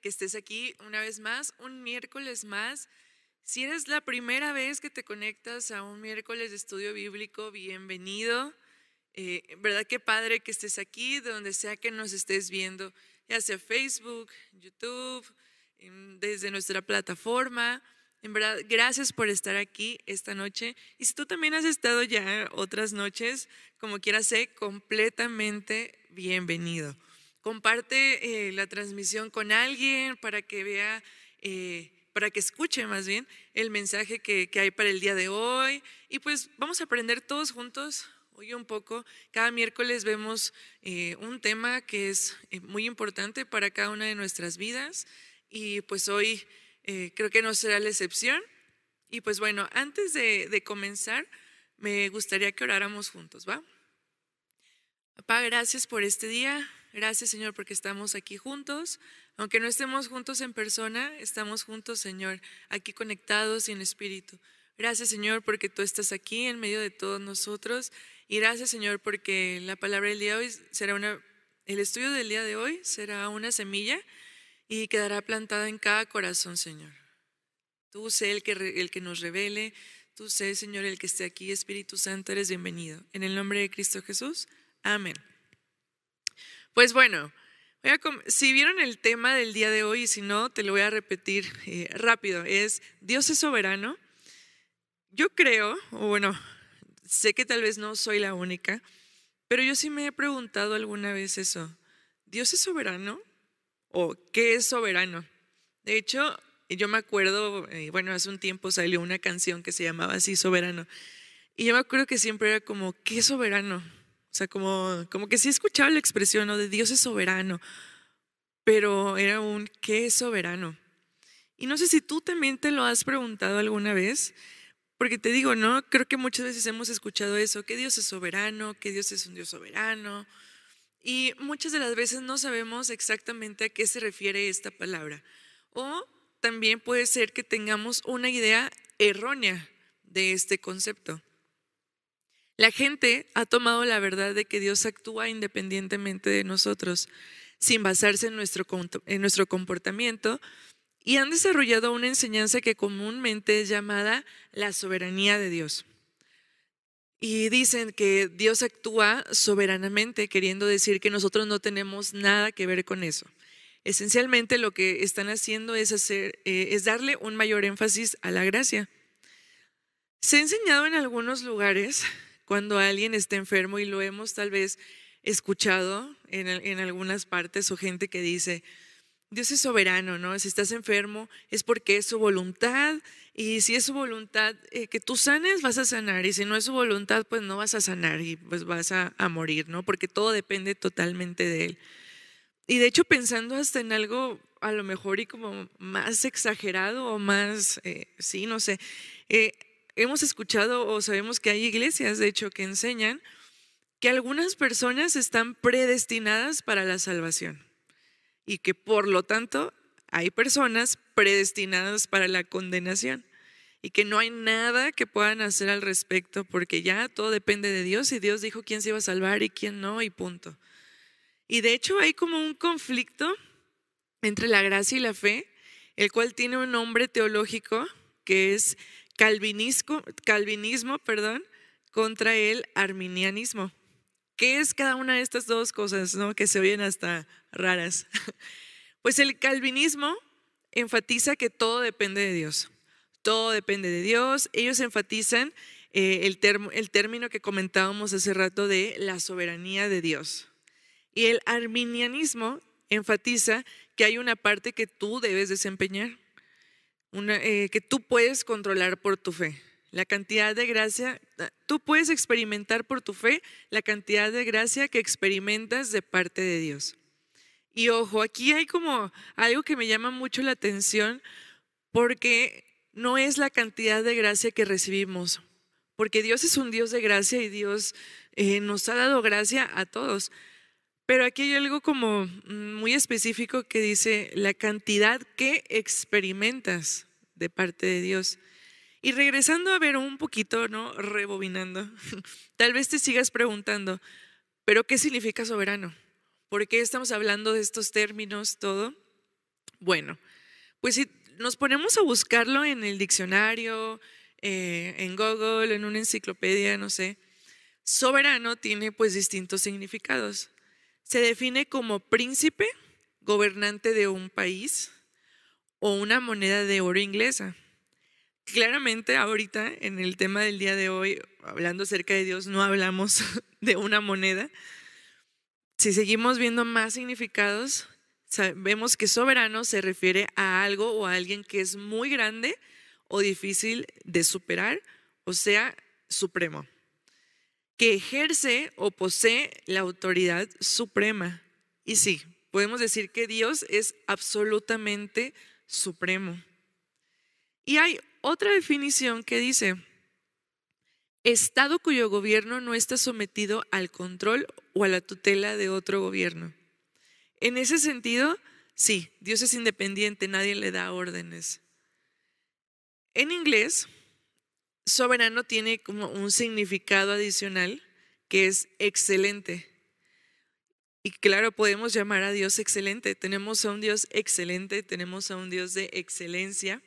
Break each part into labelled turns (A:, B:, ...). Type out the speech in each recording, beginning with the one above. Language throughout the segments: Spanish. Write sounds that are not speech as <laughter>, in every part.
A: que estés aquí una vez más, un miércoles más. Si eres la primera vez que te conectas a un miércoles de estudio bíblico, bienvenido. Eh, ¿Verdad qué padre que estés aquí, donde sea que nos estés viendo, ya sea Facebook, YouTube, desde nuestra plataforma? En verdad, gracias por estar aquí esta noche. Y si tú también has estado ya otras noches, como quieras, sé completamente bienvenido comparte eh, la transmisión con alguien para que vea, eh, para que escuche más bien el mensaje que, hay para el día de hoy. Y pues vamos a aprender todos juntos hoy un poco. Cada miércoles vemos eh, un tema que es muy importante para cada una de nuestras vidas y pues hoy creo que no será la excepción. Y pues bueno, antes de, de comenzar, me gustaría que oráramos juntos, ¿va? Papá, gracias por este día. Gracias, Señor, porque estamos aquí juntos. Aunque no estemos juntos en persona, estamos juntos, Señor, aquí conectados y en espíritu. Gracias, Señor, porque tú estás aquí en medio de todos nosotros. Y gracias, Señor, porque la palabra del día de hoy será una, el estudio del día de hoy será una semilla y quedará plantada en cada corazón, Señor. Tú sé el que, el que nos revele, tú sé, Señor, el que esté aquí, Espíritu Santo, eres bienvenido. En el nombre de Cristo Jesús, amén. Pues bueno, si vieron el tema del día de hoy si no, te lo voy a repetir eh, rápido, es Dios es soberano. Yo creo, o bueno, sé que tal vez no soy la única, pero yo sí me he preguntado alguna vez eso. ¿Dios es soberano? ¿O qué es soberano? De hecho, yo me acuerdo, eh, bueno, hace un tiempo salió una canción que se llamaba así, Soberano. Y yo me acuerdo que siempre era como, ¿qué soberano? O sea, como, como que sí escuchaba la expresión ¿no? de Dios es soberano, pero era un ¿qué es soberano? Y no sé si tú también te lo has preguntado alguna vez, porque te digo, ¿no? Creo que muchas veces hemos escuchado eso, que Dios es soberano, que Dios es un Dios soberano, y muchas de las veces no sabemos exactamente a qué se refiere esta palabra. O también puede ser que tengamos una idea errónea de este concepto. La gente ha tomado la verdad de que Dios actúa independientemente de nosotros, sin basarse en nuestro, en nuestro comportamiento, y han desarrollado una enseñanza que comúnmente es llamada la soberanía de Dios. Y dicen que Dios actúa soberanamente, queriendo decir que nosotros no tenemos nada que ver con eso. Esencialmente lo que están haciendo es, hacer, eh, es darle un mayor énfasis a la gracia. Se ha enseñado en algunos lugares cuando alguien está enfermo y lo hemos tal vez escuchado en, algunas partes o gente que dice, Dios es soberano, ¿no? Si estás enfermo es porque es su voluntad y si es su voluntad eh, que tú sanes, vas a sanar y si no es su voluntad, pues no vas a sanar y pues vas a, morir, ¿no? Porque todo depende totalmente de Él. Y de hecho pensando hasta en algo a lo mejor y como más exagerado o más, eh, sí, no sé, eh, hemos escuchado o sabemos que hay iglesias, de hecho, que enseñan que algunas personas están predestinadas para la salvación y que por lo tanto hay personas predestinadas para la condenación y que no hay nada que puedan hacer al respecto porque ya todo depende de Dios y Dios dijo quién se iba a salvar y quién no y punto. Y de hecho hay como un conflicto entre la gracia y la fe, el cual tiene un nombre teológico que es calvinismo, perdón, contra el arminianismo. ¿Qué es cada una de estas dos cosas ¿no? que se oyen hasta raras? <laughs> Pues el calvinismo enfatiza que todo depende de Dios. Todo depende de Dios. Ellos enfatizan eh, el, el término que comentábamos hace rato de la soberanía de Dios. Y el arminianismo enfatiza que hay una parte que tú debes desempeñar eh, que tú puedes controlar por tu fe. La cantidad de gracia, tú puedes experimentar por tu fe la cantidad de gracia que experimentas de parte de Dios. Y ojo, aquí hay como algo que me llama mucho la atención porque no es la cantidad de gracia que recibimos, porque Dios es un Dios de gracia y Dios eh, nos ha dado gracia a todos. Pero aquí hay algo como muy específico que dice la cantidad que experimentas de parte de Dios. Y regresando a ver un poquito, ¿no? Rebobinando, <laughs> tal vez te sigas preguntando, ¿pero qué significa soberano? ¿Por qué estamos hablando de estos términos, todo? Bueno, pues si nos ponemos a buscarlo en el diccionario, eh, en Google, en una enciclopedia, no sé, soberano tiene pues distintos significados. Se define como príncipe, gobernante de un país o una moneda de oro inglesa. Claramente ahorita en el tema del día de hoy, hablando acerca de Dios, no hablamos <laughs> de una moneda. Si seguimos viendo más significados, vemos que soberano se refiere a algo o a alguien que es muy grande o difícil de superar, o sea, supremo, que ejerce o posee la autoridad suprema. Y sí, podemos decir que Dios es absolutamente supremo. Y hay otra definición que dice, Estado cuyo gobierno no está sometido al control o a la tutela de otro gobierno. En ese sentido, sí, Dios es independiente, nadie le da órdenes. En inglés, soberano tiene como un significado adicional que es excelente. Y claro, podemos llamar a Dios excelente. Tenemos a un Dios excelente, tenemos a un Dios de excelencia.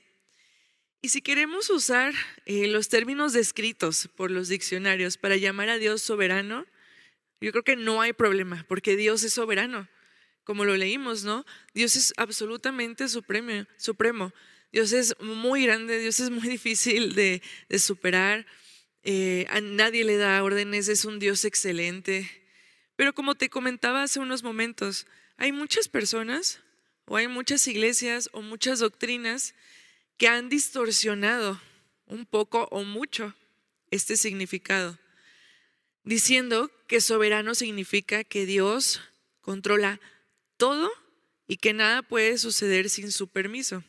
A: Y si queremos usar eh, los términos descritos por los diccionarios para llamar a Dios soberano, yo creo que no hay problema, porque Dios es soberano, como lo leímos, ¿no? Dios es absolutamente supremo. supremo. Dios es muy grande, Dios es muy <laughs> difícil de, superar, eh, a nadie le da órdenes, es un Dios excelente. Pero como te comentaba hace unos momentos, hay muchas personas o hay muchas iglesias o muchas doctrinas que han distorsionado un poco o mucho este significado, diciendo que soberano significa que Dios controla todo y que nada puede suceder sin su permiso.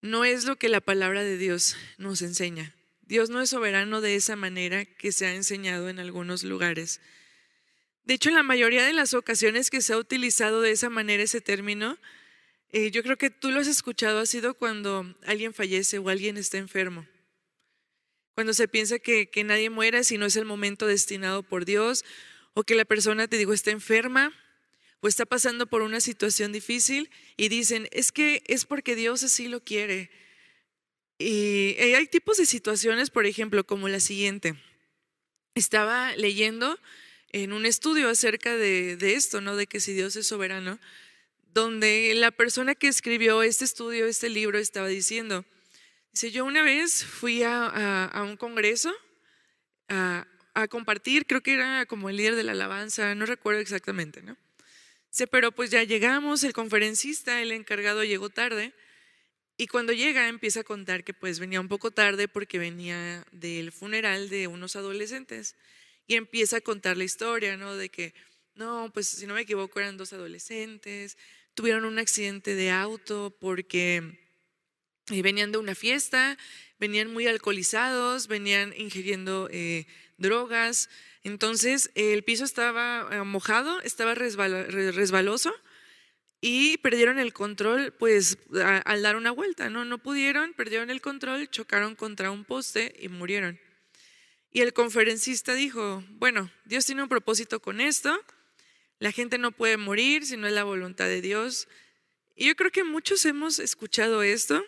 A: No es lo que la palabra de Dios nos enseña. Dios no es soberano de esa manera que se ha enseñado en algunos lugares. De hecho, en la mayoría de las ocasiones que se ha utilizado de esa manera ese término, eh, yo creo que tú lo has escuchado, ha sido cuando alguien fallece o alguien está enfermo. Cuando se piensa que, que nadie muera si no es el momento destinado por Dios, o que la persona, te digo, está enferma o está pasando por una situación difícil y dicen, es que es porque Dios así lo quiere. Y hay tipos de situaciones, por ejemplo, como la siguiente. Estaba leyendo en un estudio acerca de, de esto, ¿no? De que si Dios es soberano donde la persona que escribió este estudio, este libro, estaba diciendo, dice, yo una vez fui a, un congreso a, compartir, creo que era como el líder de la alabanza, no recuerdo exactamente, ¿no? Dice, pero pues ya llegamos, el conferencista, el encargado llegó tarde, y cuando llega empieza a contar que pues venía un poco tarde porque venía del funeral de unos adolescentes, y empieza a contar la historia, ¿no? De que, no, pues si no me equivoco eran dos adolescentes, tuvieron un accidente de auto porque eh, venían de una fiesta, venían muy alcoholizados, venían ingiriendo eh, drogas. Entonces el piso estaba eh, mojado, estaba resbaloso y perdieron el control pues al dar una vuelta, ¿no? No pudieron, perdieron el control, chocaron contra un poste y murieron. Y el conferencista dijo, bueno, Dios tiene un propósito con esto, la gente no puede morir si no es la voluntad de Dios. Y yo creo que muchos hemos escuchado esto,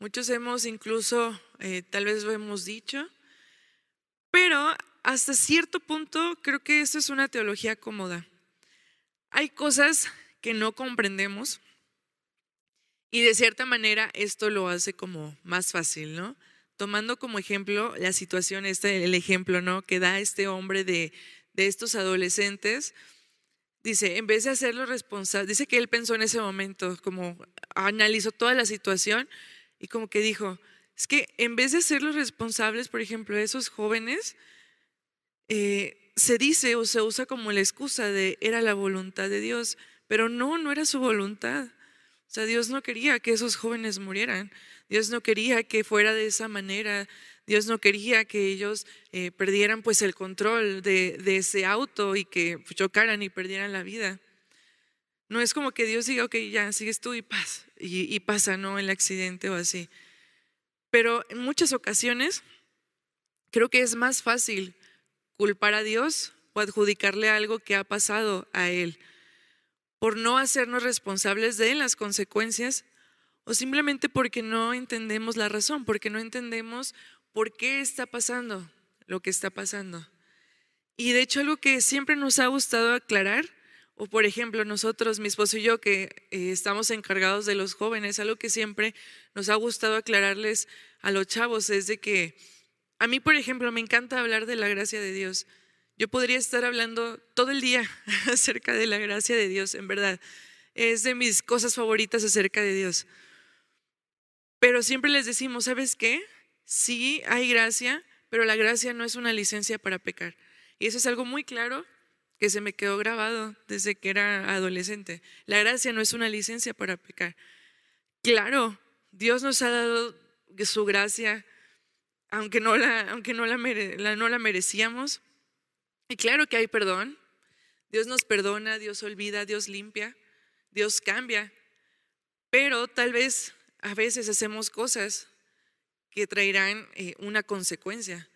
A: muchos hemos incluso, eh, tal vez lo hemos dicho, pero hasta cierto punto creo que esto es una teología cómoda. Hay cosas que no comprendemos y de cierta manera esto lo hace como más fácil, ¿no? Tomando como ejemplo la situación, este, el ejemplo, ¿no? Que da este hombre de, de estos adolescentes Dice, en vez de hacerlo responsable, dice que él pensó en ese momento, como analizó toda la situación y como que dijo, es que en vez de hacerlos responsables, por ejemplo, esos jóvenes, eh, se dice o se usa como la excusa de era la voluntad de Dios, pero no, no era su voluntad. O sea, Dios no quería que esos jóvenes murieran. Dios no quería que fuera de esa manera. Dios no quería que ellos eh, perdieran pues el control de, ese auto y que chocaran y perdieran la vida. No es como que Dios diga, ok, ya, sigues tú y pasa, y, y pasa, ¿no? El accidente o así. Pero en muchas ocasiones creo que es más fácil culpar a Dios o adjudicarle algo que ha pasado a Él por no hacernos responsables de las consecuencias o simplemente porque no entendemos la razón, porque no entendemos por qué está pasando lo que está pasando. Y de hecho algo que siempre nos ha gustado aclarar, o por ejemplo nosotros, mi esposo y yo, que eh, estamos encargados de los jóvenes, algo que siempre nos ha gustado aclararles a los chavos es de que a mí, por ejemplo, me encanta hablar de la gracia de Dios. Yo podría estar hablando todo el día <laughs> acerca de la gracia de Dios, en verdad. Es de mis cosas favoritas acerca de Dios. Pero siempre les decimos, ¿sabes qué? Sí hay gracia, pero la gracia no es una licencia para pecar. Y eso es algo muy claro que se me quedó grabado desde que era adolescente. La gracia no es una licencia para pecar. Claro, Dios nos ha dado su gracia aunque no la, aunque no la, no la merecíamos. Y claro que hay perdón. Dios nos perdona, Dios olvida, Dios limpia, Dios cambia. Pero tal vez a veces hacemos cosas que traerán eh, una consecuencia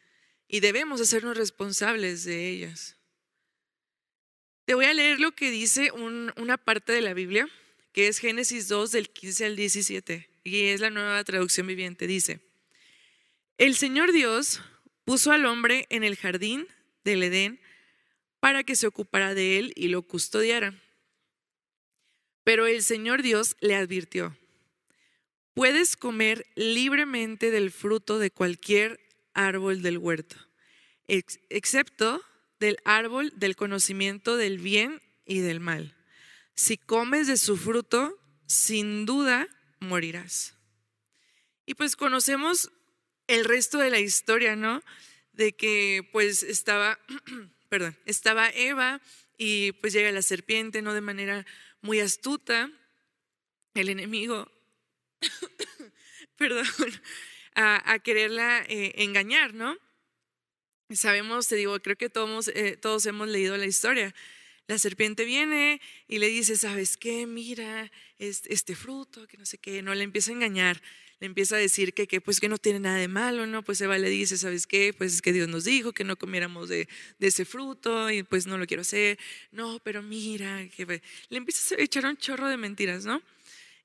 A: y debemos hacernos responsables de ellas. Te voy a leer lo que dice una parte de la Biblia, que es Génesis 2 del 15 al 17, y es la nueva traducción viviente. Dice, el Señor Dios puso al hombre en el jardín del Edén para que se ocupara de él y lo custodiara. Pero el Señor Dios le advirtió, puedes comer libremente del fruto de cualquier árbol del huerto, excepto del árbol del conocimiento del bien y del mal. Si comes de su fruto, sin duda morirás. Y pues conocemos el resto de la historia, ¿no? De que pues estaba, <clears throat> perdón, estaba Eva y pues llega la serpiente, ¿no? De manera muy astuta, el enemigo, <coughs> perdón, a, quererla eh, engañar, ¿no? Sabemos, te digo, creo que todos, eh, todos hemos leído la historia. La serpiente viene y le dice, ¿sabes qué? Mira, este, este fruto, que no sé qué, no le empieza a engañar le empieza a decir que, que, pues que no tiene nada de malo, ¿no? Pues Eva le dice, ¿sabes qué? Pues es que Dios nos dijo que no comiéramos de, ese fruto y pues no lo quiero hacer. No, pero mira, que le empieza a echar un chorro de mentiras, ¿no?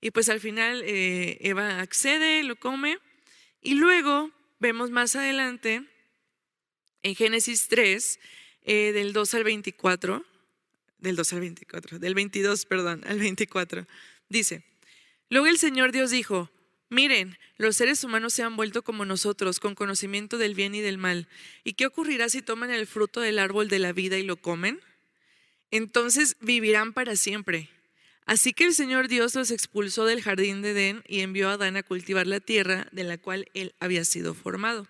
A: Y pues al final eh, Eva accede, lo come y luego vemos más adelante en Génesis 3, eh, del 2 al 24, del 2 al 24, del 22, perdón, al 24, dice, luego el Señor Dios dijo, Miren, los seres humanos se han vuelto como nosotros, con conocimiento del bien y del mal. ¿Y qué ocurrirá si toman el fruto del árbol de la vida y lo comen? Entonces vivirán para siempre. Así que el Señor Dios los expulsó del jardín de Edén y envió a Adán a cultivar la tierra de la cual él había sido formado.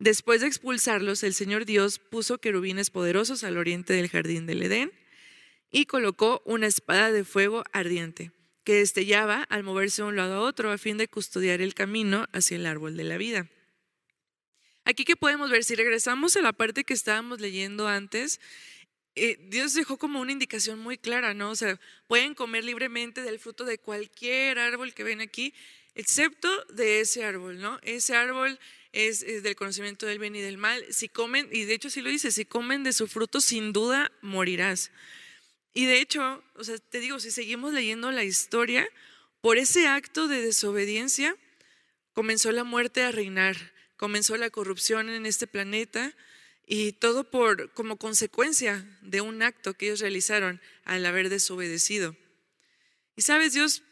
A: Después de expulsarlos, el Señor Dios puso querubines poderosos al oriente del jardín del Edén y colocó una espada de fuego ardiente que destellaba al moverse de un lado a otro a fin de custodiar el camino hacia el árbol de la vida. Aquí que podemos ver, si regresamos a la parte que estábamos leyendo antes, eh, Dios dejó como una indicación muy clara, ¿no? O sea, pueden comer libremente del fruto de cualquier árbol que ven aquí, excepto de ese árbol, ¿no? Ese árbol es, es, del conocimiento del bien y del mal. Si comen, y de hecho sí lo dice, si comen de su fruto, sin duda morirás. Y de hecho, o sea, te digo, si seguimos leyendo la historia, por ese acto de desobediencia comenzó la muerte a reinar, comenzó la corrupción en este planeta y todo por como consecuencia de un acto que ellos realizaron al haber desobedecido. Y sabes, Dios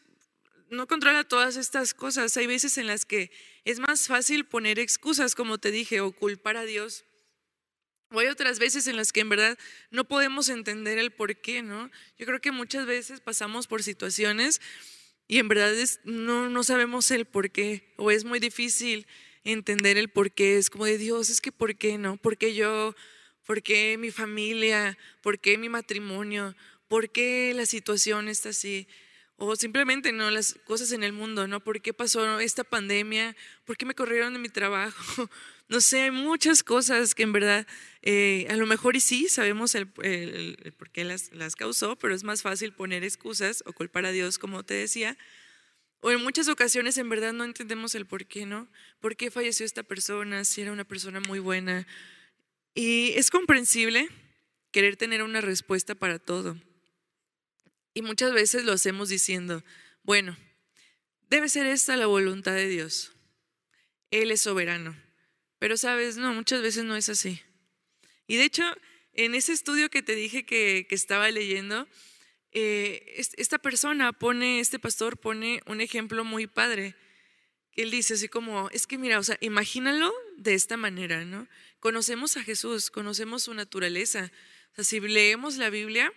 A: no controla todas estas cosas. Hay veces en las que es más fácil poner excusas, como te dije, o culpar a Dios o hay otras veces en las que en verdad no podemos entender el por qué, ¿no? Yo creo que muchas veces pasamos por situaciones y en verdad no, no sabemos el por qué, o es muy difícil entender el por qué. Es como de Dios, es que por qué, ¿no? ¿Por qué yo? ¿Por qué mi familia? ¿Por qué mi matrimonio? ¿Por qué la situación está así? O simplemente, ¿no? Las cosas en el mundo, ¿no? ¿Por qué pasó esta pandemia? ¿Por qué me corrieron de mi trabajo? <laughs> No sé, hay muchas cosas que en verdad, eh, a lo mejor y sí, sabemos el, por qué las, las causó, pero es más fácil poner excusas o culpar a Dios, como te decía. O en muchas ocasiones en verdad no entendemos el por qué, ¿no? ¿Por qué falleció esta persona? Si era una persona muy buena. Y es comprensible querer tener una respuesta para todo. Y muchas veces lo hacemos diciendo, bueno, debe ser esta la voluntad de Dios. Él es soberano. Pero sabes, no, muchas veces no es así. Y de hecho, en ese estudio que te dije que, estaba leyendo, eh, esta persona pone, este pastor pone un ejemplo muy padre. Que él dice así como, es que mira, o sea, imagínalo de esta manera, ¿no? Conocemos a Jesús, conocemos su naturaleza. O sea, si leemos la Biblia,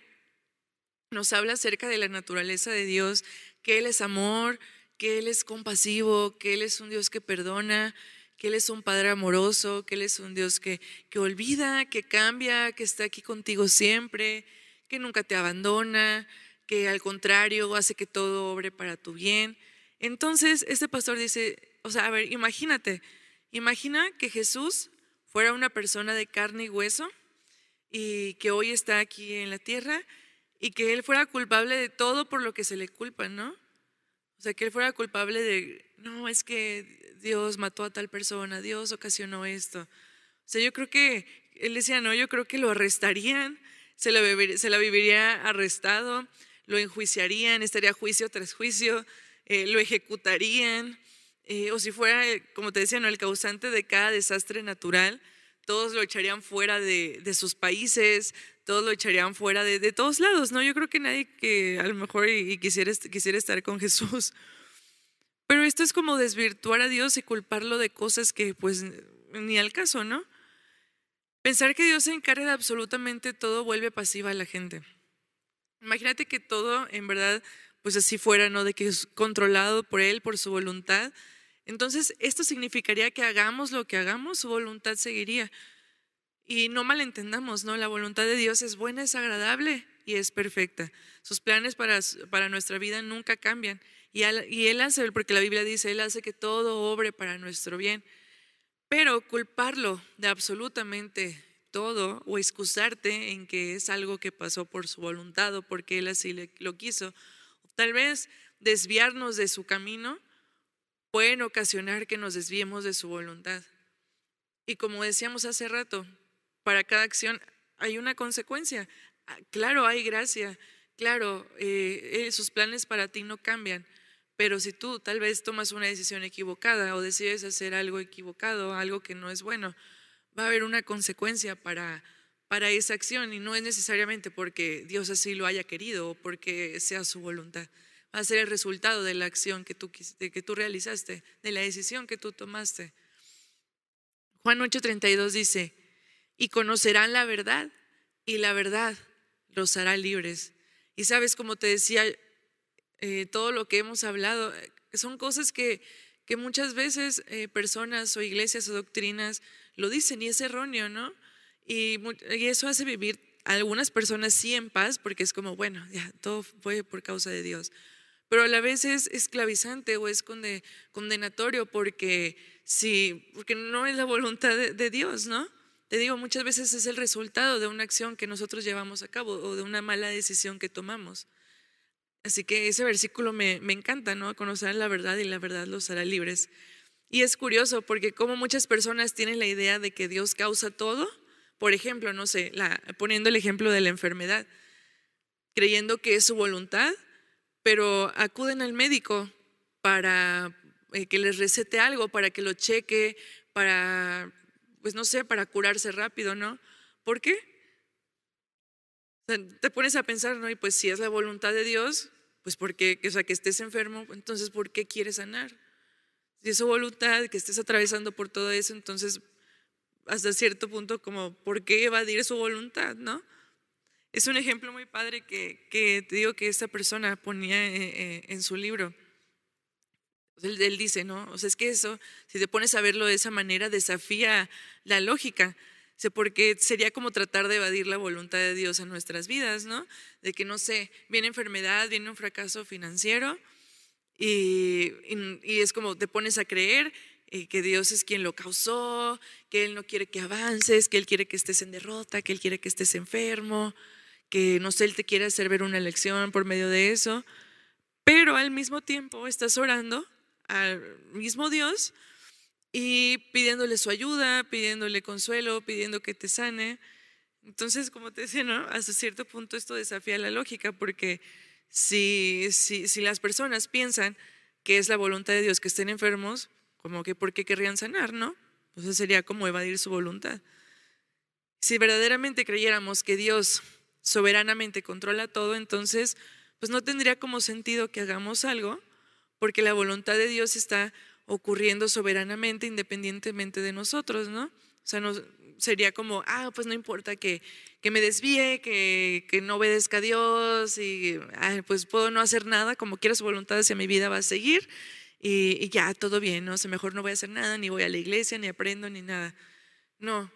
A: nos habla acerca de la naturaleza de Dios, que Él es amor, que Él es compasivo, que Él es un Dios que perdona, que Él es un Padre amoroso, que Él es un Dios que, que olvida, que cambia, que está aquí contigo siempre, que nunca te abandona, que al contrario hace que todo obre para tu bien. Entonces, este pastor dice, o sea, a ver, imagínate, imagina que Jesús fuera una persona de carne y hueso y que hoy está aquí en la tierra y que él fuera culpable de todo por lo que se le culpa, ¿no? O sea, que él fuera culpable de, no, es que Dios mató a tal persona, Dios ocasionó esto. O sea, yo creo que, él decía, no, yo creo que lo arrestarían, se la, se la viviría arrestado, lo enjuiciarían, estaría juicio tras juicio, eh, lo ejecutarían, eh, o si fuera, eh, como te decía, ¿no? el causante de cada desastre natural, todos lo echarían fuera de, de sus países, todos lo echarían fuera de, todos lados, ¿no? Yo creo que nadie que a lo mejor quisiera, quisiera estar con <laughs> Jesús. Pero esto es como desvirtuar a Dios y culparlo de cosas que pues ni al caso, ¿no? Pensar que Dios se encarga de absolutamente todo vuelve pasiva a la gente. Imagínate que todo en verdad pues así fuera, ¿no? De que es controlado por Él, por su voluntad. Entonces, esto significaría que hagamos lo que hagamos, su voluntad seguiría. Y no malentendamos, ¿no? La voluntad de Dios es buena, es agradable y es perfecta. Sus planes para, para nuestra vida nunca cambian. Y, Él hace, porque la Biblia dice, Él hace que todo obre para nuestro bien. Pero culparlo de absolutamente todo o excusarte en que es algo que pasó por su voluntad o porque Él así lo quiso, tal vez desviarnos de su camino, pueden ocasionar que nos desviemos de su voluntad. Y como decíamos hace rato, para cada acción hay una consecuencia. Ah, claro, hay gracia, claro, eh, sus planes para ti no cambian, pero si tú tal vez tomas una decisión equivocada o decides hacer algo equivocado, algo que no es bueno, va a haber una consecuencia para, para esa acción y no es necesariamente porque Dios así lo haya querido o porque sea su voluntad. Va a ser el resultado de la acción que tú, que tú realizaste, de la decisión que tú tomaste. Juan 8:32 dice, y conocerán la verdad y la verdad los hará libres. Y sabes, como te decía, eh, todo lo que hemos hablado eh, son cosas que, que muchas veces eh, personas o iglesias o doctrinas lo dicen y es erróneo, ¿no? Y, eso hace vivir a algunas personas sí en paz porque es como, bueno, ya, todo fue por causa de Dios. Pero a la vez es esclavizante o es condenatorio porque, sí, porque no es la voluntad de Dios, ¿no? Te digo, muchas veces es el resultado de una acción que nosotros llevamos a cabo o de una mala decisión que tomamos. Así que ese versículo me, encanta, ¿no? Conocer la verdad y la verdad los hará libres. Y es curioso porque como muchas personas tienen la idea de que Dios causa todo, por ejemplo, no sé, poniendo el ejemplo de la enfermedad, creyendo que es su voluntad, pero acuden al médico para eh, que les recete algo, para que lo cheque, para pues no sé, para curarse rápido, ¿no? ¿Por qué? te pones a pensar, ¿no? Y pues si es la voluntad de Dios, pues porque, o sea, que estés enfermo, entonces ¿por qué quieres sanar? Si es su voluntad, que estés atravesando por todo eso, entonces hasta cierto punto como, ¿por qué evadir su voluntad, no? Es un ejemplo muy padre que, que te digo que esta persona ponía eh, eh, en su libro. Él, él, dice, ¿no? O sea, es que eso, si te pones a verlo de esa manera, desafía la lógica. porque sería como tratar de evadir la voluntad de Dios en nuestras vidas, ¿no? De que, no sé, viene enfermedad, viene un fracaso financiero y, es como te pones a creer eh, que Dios es quien lo causó, que Él no quiere que avances, que Él quiere que estés en derrota, que Él quiere que estés enfermo, que no sé, Él te quiere hacer ver una lección por medio de eso, pero al mismo tiempo estás orando al mismo Dios y pidiéndole su ayuda, pidiéndole consuelo, pidiendo que te sane. Entonces, como te decía, ¿no? hasta cierto punto esto desafía la lógica, porque si, si, si las personas piensan que es la voluntad de Dios que estén enfermos, como que ¿por qué querrían sanar, no? Entonces sería como evadir su voluntad. Si verdaderamente creyéramos que Dios soberanamente controla todo, entonces pues no tendría como sentido que hagamos algo, porque la voluntad de Dios está ocurriendo soberanamente, independientemente de nosotros, ¿no? O sea, no, sería como, ah, pues no importa que, que me desvíe, que, que, no obedezca a Dios y pues puedo no hacer nada, como quiera su voluntad hacia mi vida va a seguir y, y ya, todo bien, ¿no? O sea, mejor no voy a hacer nada, ni voy a la iglesia, ni aprendo, ni nada. No,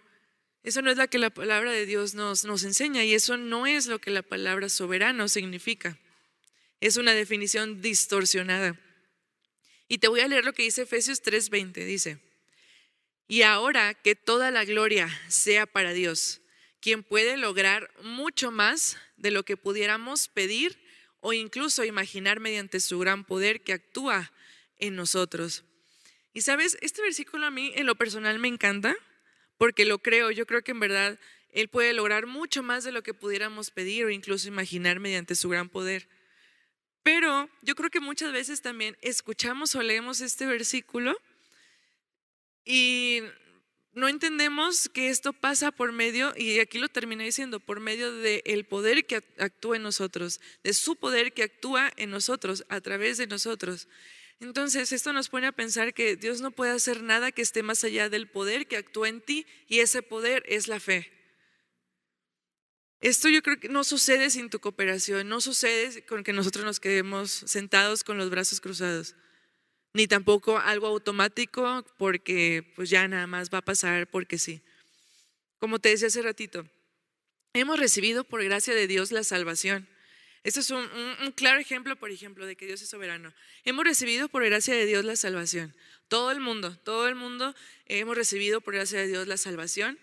A: eso no es lo que la palabra de Dios nos, nos enseña y eso no es lo que la palabra soberano significa. Es una definición distorsionada. Y te voy a leer lo que dice Efesios 3:20. Dice, y ahora que toda la gloria sea para Dios, quien puede lograr mucho más de lo que pudiéramos pedir o incluso imaginar mediante su gran poder que actúa en nosotros. Y sabes, este versículo a mí en lo personal me encanta porque lo creo, yo creo que en verdad Él puede lograr mucho más de lo que pudiéramos pedir o incluso imaginar mediante su gran poder. Pero yo creo que muchas veces también escuchamos o leemos este versículo y no entendemos que esto pasa por medio, y aquí lo termina diciendo, por medio del poder que actúa en nosotros, de su poder que actúa en nosotros, a través de nosotros. Entonces, esto nos pone a pensar que Dios no puede hacer nada que esté más allá del poder que actúa en ti, y ese poder es la fe. Esto yo creo que no sucede sin tu cooperación, no sucede con que nosotros nos quedemos sentados con los brazos cruzados, ni tampoco algo automático porque pues ya nada más va a pasar porque sí. Como te decía hace ratito, hemos recibido por gracia de Dios la salvación. Este es un, un, claro ejemplo, por ejemplo, de que Dios es soberano. Hemos recibido por gracia de Dios la salvación. Todo el mundo, todo el mundo hemos recibido por gracia de Dios la salvación,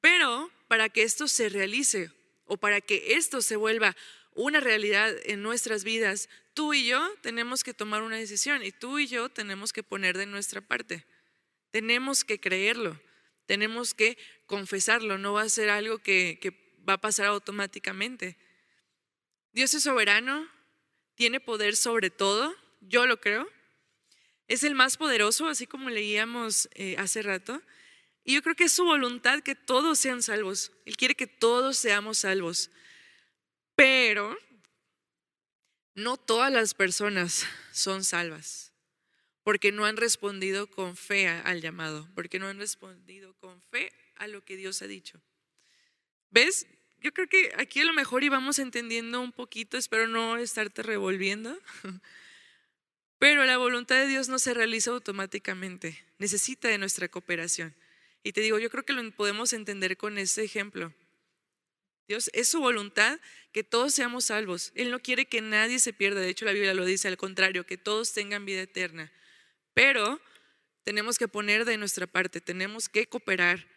A: pero para que esto se realice o para que esto se vuelva una realidad en nuestras vidas, tú y yo tenemos que tomar una decisión y tú y yo tenemos que poner de nuestra parte. Tenemos que creerlo, tenemos que confesarlo, no va a ser algo que, va a pasar automáticamente. Dios es soberano, tiene poder sobre todo, yo lo creo. Es el más poderoso, así como leíamos eh, hace rato. Y yo creo que es su voluntad que todos sean salvos. Él quiere que todos seamos salvos. Pero no todas las personas son salvas porque no han respondido con fe al llamado, porque no han respondido con fe a lo que Dios ha dicho. ¿Ves? Yo creo que aquí a lo mejor íbamos entendiendo un poquito, espero no estarte revolviendo, <laughs> pero la voluntad de Dios no se realiza automáticamente, necesita de nuestra cooperación. Y te digo, yo creo que lo podemos entender con este ejemplo. Dios, es su voluntad que todos seamos salvos. Él no quiere que nadie se pierda. De hecho, la Biblia lo dice al contrario, que todos tengan vida eterna. Pero tenemos que poner de nuestra parte, tenemos que cooperar.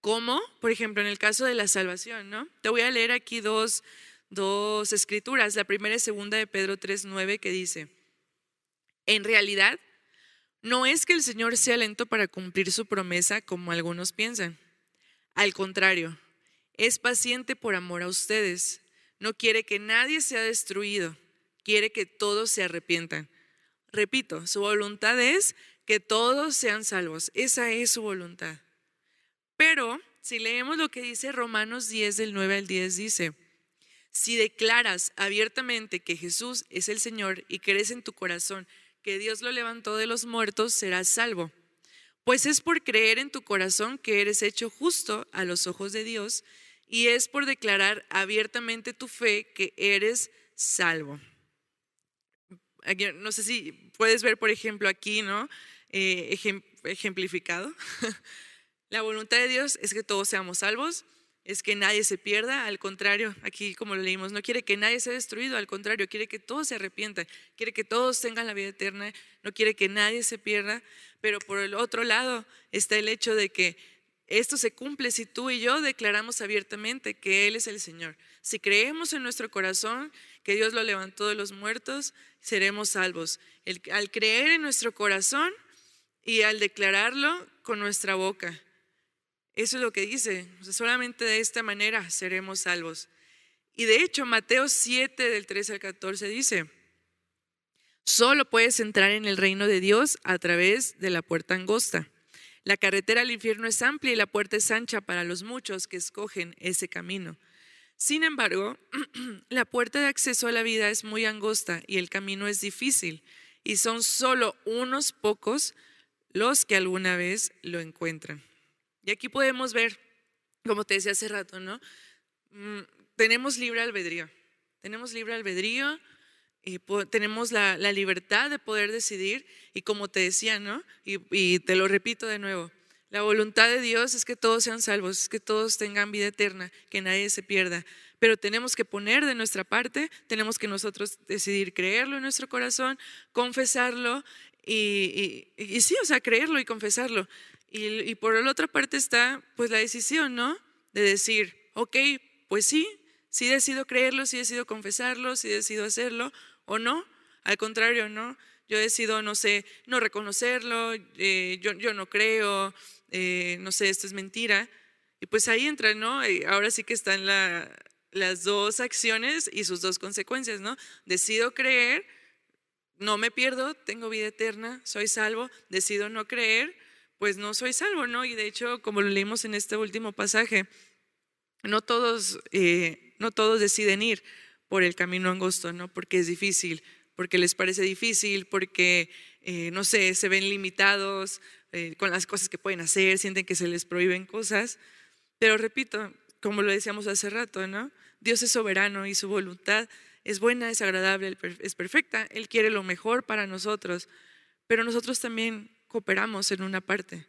A: ¿Cómo? Por ejemplo, en el caso de la salvación, ¿no? Te voy a leer aquí dos, dos escrituras. La primera y segunda de Pedro 3.9 que dice, en realidad, no es que el Señor sea lento para cumplir su promesa como algunos piensan. Al contrario, es paciente por amor a ustedes. No quiere que nadie sea destruido, quiere que todos se arrepientan. Repito, su voluntad es que todos sean salvos. Esa es su voluntad. Pero si leemos lo que dice Romanos 10 del 9 al 10, dice, si declaras abiertamente que Jesús es el Señor y crees en tu corazón que Dios lo levantó de los muertos, serás salvo. Pues es por creer en tu corazón que eres hecho justo a los ojos de Dios y es por declarar abiertamente tu fe que eres salvo. no sé si puedes ver, por ejemplo, aquí, ¿no? Eh, ejemplificado. <laughs> La voluntad de Dios es que todos seamos salvos, es que nadie se pierda, al contrario, aquí como lo leímos, no quiere que nadie sea destruido, al contrario, quiere que todos se arrepientan, quiere que todos tengan la vida eterna, no quiere que nadie se pierda, pero por el otro lado está el hecho de que esto se cumple si tú y yo declaramos abiertamente que Él es el Señor. Si creemos en nuestro corazón que Dios lo levantó de los muertos, seremos salvos. al creer en nuestro corazón y al declararlo con nuestra boca. Eso es lo que dice. solamente de esta manera seremos salvos. Y de hecho, Mateo 7 del 13 al 14 dice, solo puedes entrar en el reino de Dios a través de la puerta angosta. La carretera al infierno es amplia y la puerta es ancha para los muchos que escogen ese camino. Sin embargo, <clears throat> la puerta de acceso a la vida es muy angosta y el camino es difícil y son solo unos pocos los que alguna vez lo encuentran. Y aquí podemos ver, como te decía hace rato, ¿no? Mm, tenemos libre albedrío. Tenemos libre albedrío y tenemos la, libertad de poder decidir. Y como te decía, ¿no? Y, te lo repito de nuevo. La voluntad de Dios es que todos sean salvos, es que todos tengan vida eterna, que nadie se pierda. Pero tenemos que poner de nuestra parte, tenemos que nosotros decidir creerlo en nuestro corazón, confesarlo y, y, y sí, o sea, creerlo y confesarlo. Y, por la otra parte está pues la decisión, ¿no? De decir, ok, pues sí, sí decido creerlo, sí decido confesarlo, sí decido hacerlo o no. Al contrario, ¿no? Yo decido, no sé, no reconocerlo, eh, yo, yo, no creo, eh, no sé, esto es mentira. Y pues ahí entra, ¿no? ahora sí que están la, las dos acciones y sus dos consecuencias, ¿no? Decido creer, no me pierdo, tengo vida eterna, soy salvo, decido no creer, pues no soy salvo, ¿no? Y de hecho, como lo leímos en este último pasaje, no todos, eh, no todos deciden ir por el camino angosto, ¿no? Porque es difícil, porque les parece difícil, porque, eh, no sé, se ven limitados eh, con las cosas que pueden hacer, sienten que se les prohíben cosas. Pero repito, como lo decíamos hace rato, ¿no? Dios es soberano y su voluntad es buena, es agradable, es perfecta. Él quiere lo mejor para nosotros, pero nosotros también cooperamos en una parte.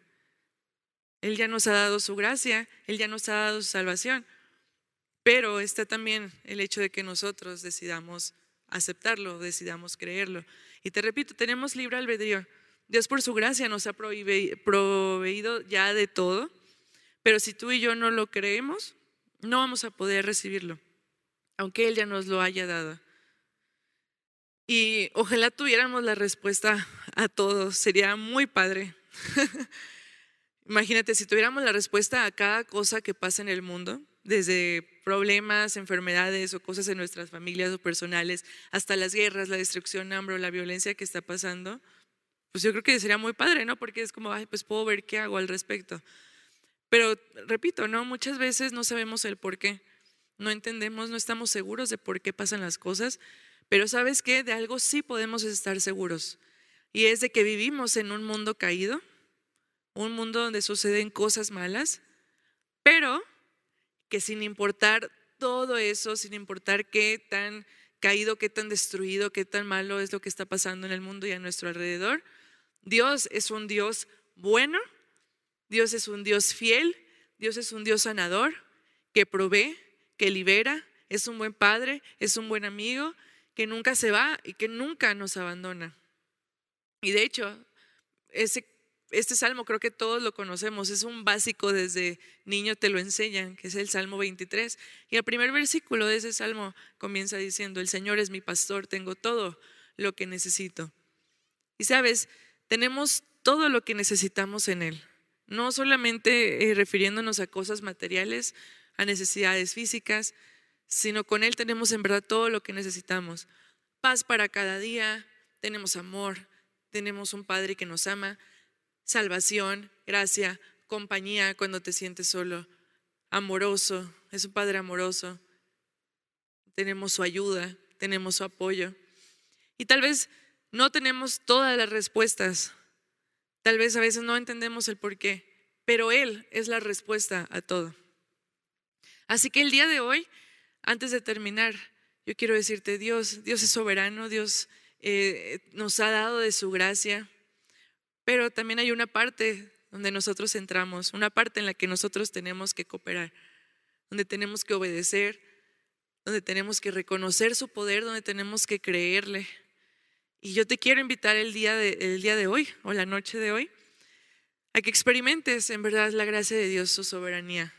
A: Él ya nos ha dado su gracia, Él ya nos ha dado su salvación, pero está también el hecho de que nosotros decidamos aceptarlo, decidamos creerlo. Y te repito, tenemos libre albedrío. Dios por su gracia nos ha proveído ya de todo, pero si tú y yo no lo creemos, no vamos a poder recibirlo, aunque Él ya nos lo haya dado. Y ojalá tuviéramos la respuesta a todos, sería muy padre. <laughs> Imagínate, si tuviéramos la respuesta a cada cosa que pasa en el mundo, desde problemas, enfermedades o cosas en nuestras familias o personales, hasta las guerras, la destrucción, hambre o la violencia que está pasando, pues yo creo que sería muy padre, ¿no? Porque es como, pues puedo ver qué hago al respecto. Pero repito, ¿no? Muchas veces no sabemos el por qué, no entendemos, no estamos seguros de por qué pasan las cosas pero sabes qué, de algo sí podemos estar seguros. Y es de que vivimos en un mundo caído, un mundo donde suceden cosas malas, pero que sin importar todo eso, sin importar qué tan caído, qué tan destruido, qué tan malo es lo que está pasando en el mundo y a nuestro alrededor, Dios es un Dios bueno, Dios es un Dios fiel, Dios es un Dios sanador, que provee, que libera, es un buen padre, es un buen amigo, que nunca se va y que nunca nos abandona. Y de hecho, ese, este salmo creo que todos lo conocemos, es un básico desde niño te lo enseñan, que es el Salmo 23. Y el primer versículo de ese salmo comienza diciendo, el Señor es mi pastor, tengo todo lo que necesito. Y sabes, tenemos todo lo que necesitamos en Él, no solamente eh, refiriéndonos a cosas materiales, a necesidades físicas, sino con Él tenemos en verdad todo lo que necesitamos. Paz para cada día, tenemos amor, tenemos un Padre que nos ama, salvación, gracia, compañía cuando te sientes solo, amoroso, es un Padre amoroso, tenemos su ayuda, tenemos su apoyo. Y tal vez no tenemos todas las respuestas, tal vez a veces no entendemos el por qué, pero Él es la respuesta a todo. Así que el día de hoy antes de terminar, yo quiero decirte, Dios, Dios es soberano, Dios eh, nos ha dado de su gracia, pero también hay una parte donde nosotros entramos, una parte en la que nosotros tenemos que cooperar, donde tenemos que obedecer, donde tenemos que reconocer su poder, donde tenemos que creerle. Y yo te quiero invitar el día de, el día de hoy o la noche de hoy a que experimentes en verdad la gracia de Dios, su soberanía,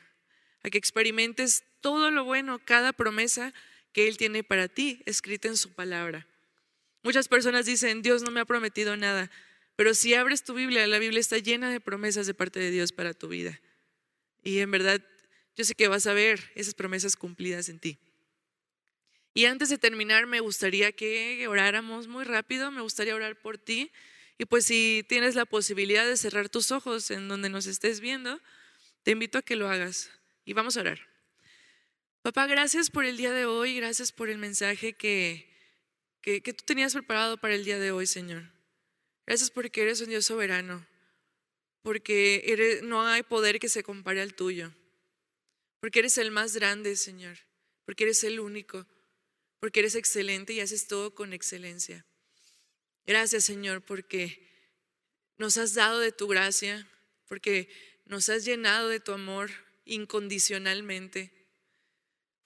A: a que experimentes todo lo bueno, cada promesa que Él tiene para ti, escrita en su palabra. Muchas personas dicen, Dios no me ha prometido nada. Pero si abres tu Biblia, la Biblia está llena de promesas de parte de Dios para tu vida. Y en verdad, yo sé que vas a ver esas promesas cumplidas en ti. Y antes de terminar, me gustaría que oráramos muy rápido, me gustaría orar por ti. Y pues si tienes la posibilidad de cerrar tus ojos en donde nos estés viendo, te invito a que lo hagas. Y vamos a orar. Papá, gracias por el día de hoy, gracias por el mensaje que, que, tú tenías preparado para el día de hoy, Señor. Gracias porque eres un Dios soberano, porque no hay poder que se compare al tuyo, porque eres el más grande, Señor, porque eres el único, porque eres excelente y haces todo con excelencia. Gracias, Señor, porque nos has dado de tu gracia, porque nos has llenado de tu amor incondicionalmente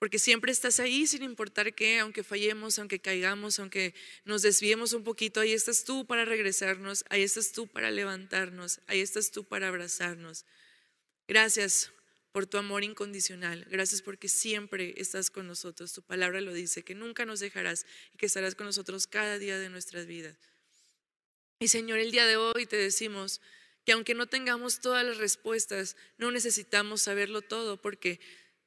A: porque siempre estás ahí sin importar qué, aunque fallemos, aunque caigamos, aunque nos desviemos un poquito, ahí estás tú para regresarnos, ahí estás tú para levantarnos, ahí estás tú para abrazarnos. Gracias por tu amor incondicional, gracias porque siempre estás con nosotros, tu palabra lo dice, que nunca nos dejarás y que estarás con nosotros cada día de nuestras vidas. Y Señor, el día de hoy te decimos que aunque no tengamos todas las respuestas, no necesitamos saberlo todo, porque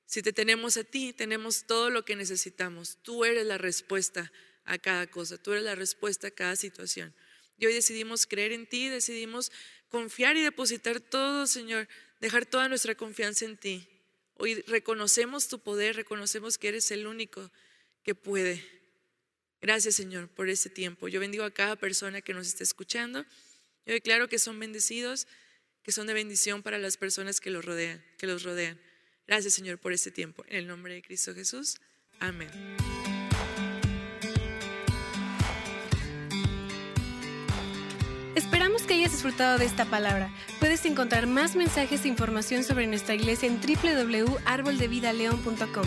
A: si te tenemos a ti, tenemos todo lo que necesitamos. Tú eres la respuesta a cada cosa, tú eres la respuesta a cada situación. Y hoy decidimos creer en ti, decidimos confiar y depositar todo, Señor, dejar toda nuestra confianza en ti. Hoy reconocemos tu poder, reconocemos que eres el único que puede. Gracias, Señor, por este tiempo. Yo bendigo a cada persona que nos esté escuchando. Yo declaro que son bendecidos, que son de bendición para las personas que los rodean, que los rodean. Gracias Señor por este tiempo. En el nombre de Cristo Jesús. Amén.
B: Esperamos que hayas disfrutado de esta palabra. Puedes encontrar más mensajes e información sobre nuestra iglesia en www.arboldevidaleon.com.